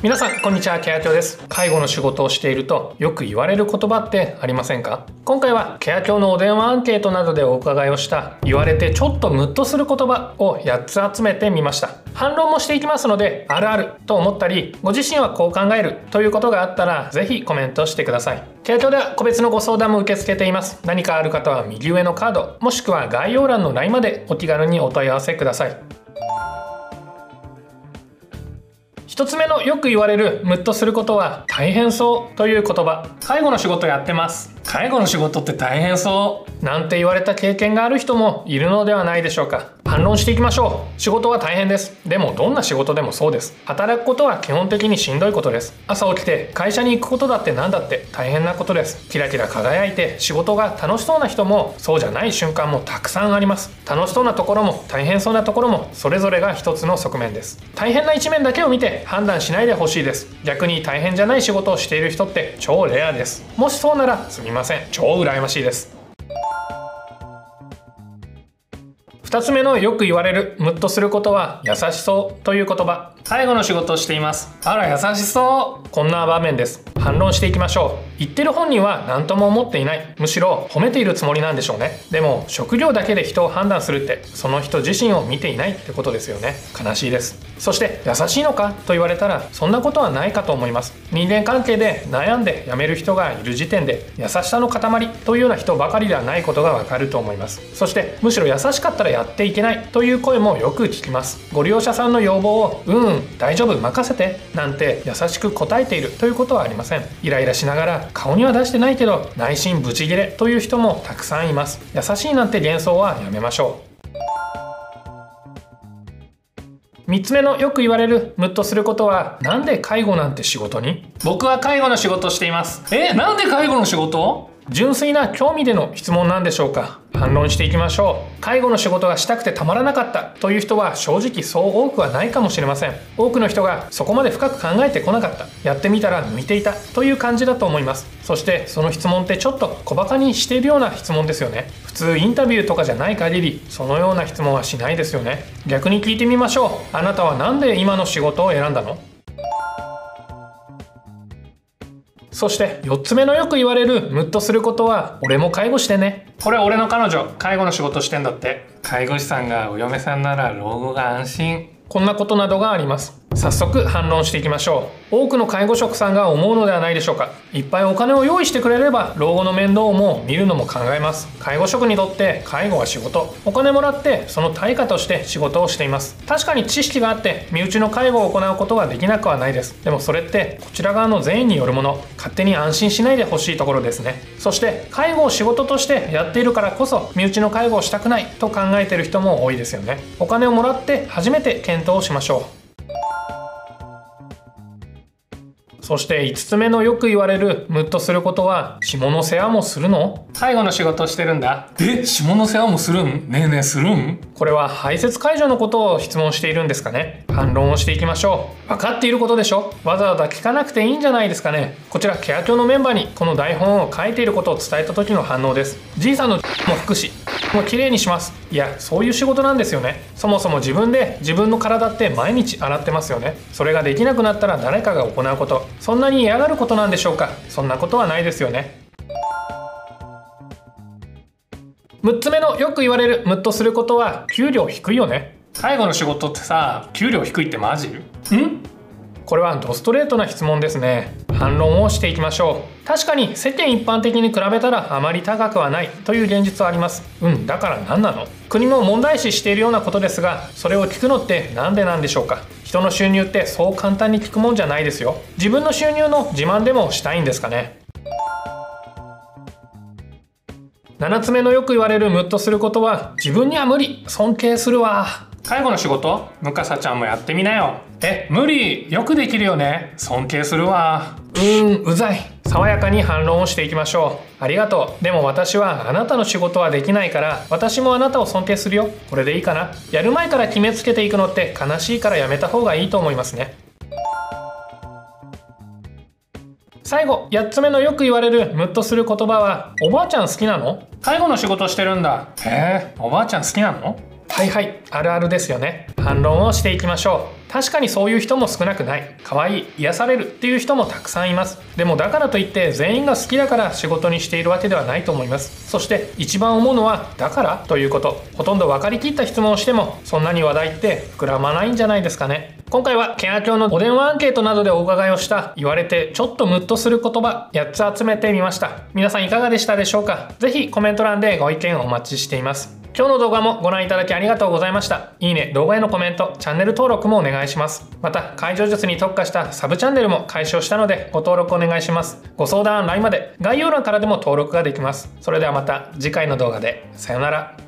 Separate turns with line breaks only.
皆さんこんにちは。ケアキョです。介護の仕事をしているとよく言われる言葉ってありませんか？今回はケアキョのお電話アンケートなどでお伺いをした言われてちょっとムッとする言葉を8つ集めてみました。反論もしていきますのであるあると思ったりご自身はこう考えるということがあったらぜひコメントしてください。ケアキョでは個別のご相談も受け付けています。何かある方は右上のカードもしくは概要欄の LINE までお気軽にお問い合わせください。1つ目のよく言われるムッとすることは大変そうという言葉。介護の仕事やってます。介護の仕事って大変そう。なんて言われた経験がある人もいるのではないでしょうか。反論していきましょう。仕事は大変です。でもどんな仕事でもそうです。働くことは基本的にしんどいことです。朝起きて会社に行くことだって何だって大変なことです。キラキラ輝いて仕事が楽しそうな人もそうじゃない瞬間もたくさんあります。楽しそうなところも大変そうなところもそれぞれが一つの側面です。大変な一面だけを見て判断しないでほしいです。逆に大変じゃない仕事をしている人って超レアです。もしそうならすみません。ません。超羨ましいです。2つ目のよく言われるムッとすることは優しそうという言葉。介護の仕事をしています。あら優しそう。こんな場面です。反論していきましょう。言ってる本人は何とも思っていない。むしろ褒めているつもりなんでしょうね。でも職業だけで人を判断するってその人自身を見ていないってことですよね。悲しいです。そして優しいのか？と言われたらそんなことはないかと思います。人間関係で悩んで辞める人がいる時点で優しさの塊というような人ばかりではないことがわかると思います。そしてむしろ優しかったらやっていけない。という声もよく聞きます。ご利用者さんの要望をうん大丈夫任せてなんて優しく答えているということはありません。んイライラしながら顔には出してないけど内心ブチギレという人もたくさんいます。優しいなんて幻想はやめましょう。3つ目のよく言われるムッとすることはなんで介護なんて仕事に？僕は介護の仕事しています。えなんで介護の仕事？純粋な興味での質問なんでしょうか？反論していきましょう。介護の仕事がしたくてたまらなかったという人は正直そう多くはないかもしれません。多くの人がそこまで深く考えてこなかった。やってみたら向いていたという感じだと思います。そしてその質問ってちょっと小バカにしているような質問ですよね。普通インタビューとかじゃない限りそのような質問はしないですよね。逆に聞いてみましょう。あなたは何で今の仕事を選んだの？そして4つ目のよく言われるムッとすることは俺も介護してね。これ俺の彼女介護の仕事してんだって。介護士さんがお嫁さんなら老後が安心。こんなことなどがあります早速反論していきましょう。多くの介護職さんが思うのではないでしょうか。いっぱいお金を用意してくれれば老後の面倒も見るのも考えます。介護職にとって介護は仕事。お金もらってその対価として仕事をしています。確かに知識があって身内の介護を行うことはできなくはないです。でもそれってこちら側の善意によるもの。勝手に安心しないでほしいところですね。そして介護を仕事としてやっているからこそ身内の介護をしたくないと考えている人も多いですよね。お金をもらって初めて検討しましょう。そして5つ目のよく言われるムッとすることは下の世話もするの？介護の仕事してるんだ。え下の世話もするん？ねえねえするん？これは排泄解除のことを質問しているんですかね？反論をしていきましょう。分かっていることでしょ？わざわざ聞かなくていいんじゃないですかね？こちらケア庁のメンバーにこの台本を書いていることを伝えた時の反応です。じいさんのも福祉もう綺麗にします。いやそういう仕事なんですよね。そもそも自分で自分の体って毎日洗ってますよね。それができなくなったら誰かが行うこと。そんなに嫌がることなんでしょうか。そんなことはないですよね。6つ目のよく言われるムッとすることは給料低いよね。介護の仕事ってさ給料低いってマジ？ん？これはドストレートな質問ですね。反論をしていきましょう。確かに世間一般的に比べたらあまり高くはないという現実はあります。うんだから何なの？国も問題視しているようなことですがそれを聞くのって何でなんでしょうか？人の収入ってそう簡単に聞くもんじゃないですよ。自分の収入の自慢でもしたいんですかね？7つ目のよく言われるムッとすることは自分には無理。尊敬するわ。介護の仕事？ムカサちゃんもやってみなよ。え無理。よくできるよね。尊敬するわ。うーん。うざい。爽やかに反論をしていきましょう。ありがとう。でも私はあなたの仕事はできないから私もあなたを尊敬するよ。これでいいかな。やる前から決めつけていくのって悲しいからやめた方がいいと思いますね。最後8つ目のよく言われるムッとする言葉はおばあちゃん好きなの？介護の仕事してるんだ。へえおばあちゃん好きなの？はいはい。あるあるですよね反論をしていきましょう。確かにそういう人も少なくない。可愛い癒されるっていう人もたくさんいます。でもだからといって全員が好きだから仕事にしているわけではないと思います。そして一番思うのはだからということ。ほとんど分かりきった質問をしてもそんなに話題って膨らまないんじゃないですかね。今回はケア教のお電話アンケートなどでお伺いをした言われてちょっとムッとする言葉8つ集めてみました。皆さんいかがでしたでしょうか。ぜひコメント欄でご意見お待ちしています。今日の動画もご覧いただきありがとうございました。いいね、動画へのコメント、チャンネル登録もお願いします。また、解除術に特化したサブチャンネルも解消したので、ご登録お願いします。ご相談、LINE まで概要欄からでも登録ができます。それではまた次回の動画で。さよなら。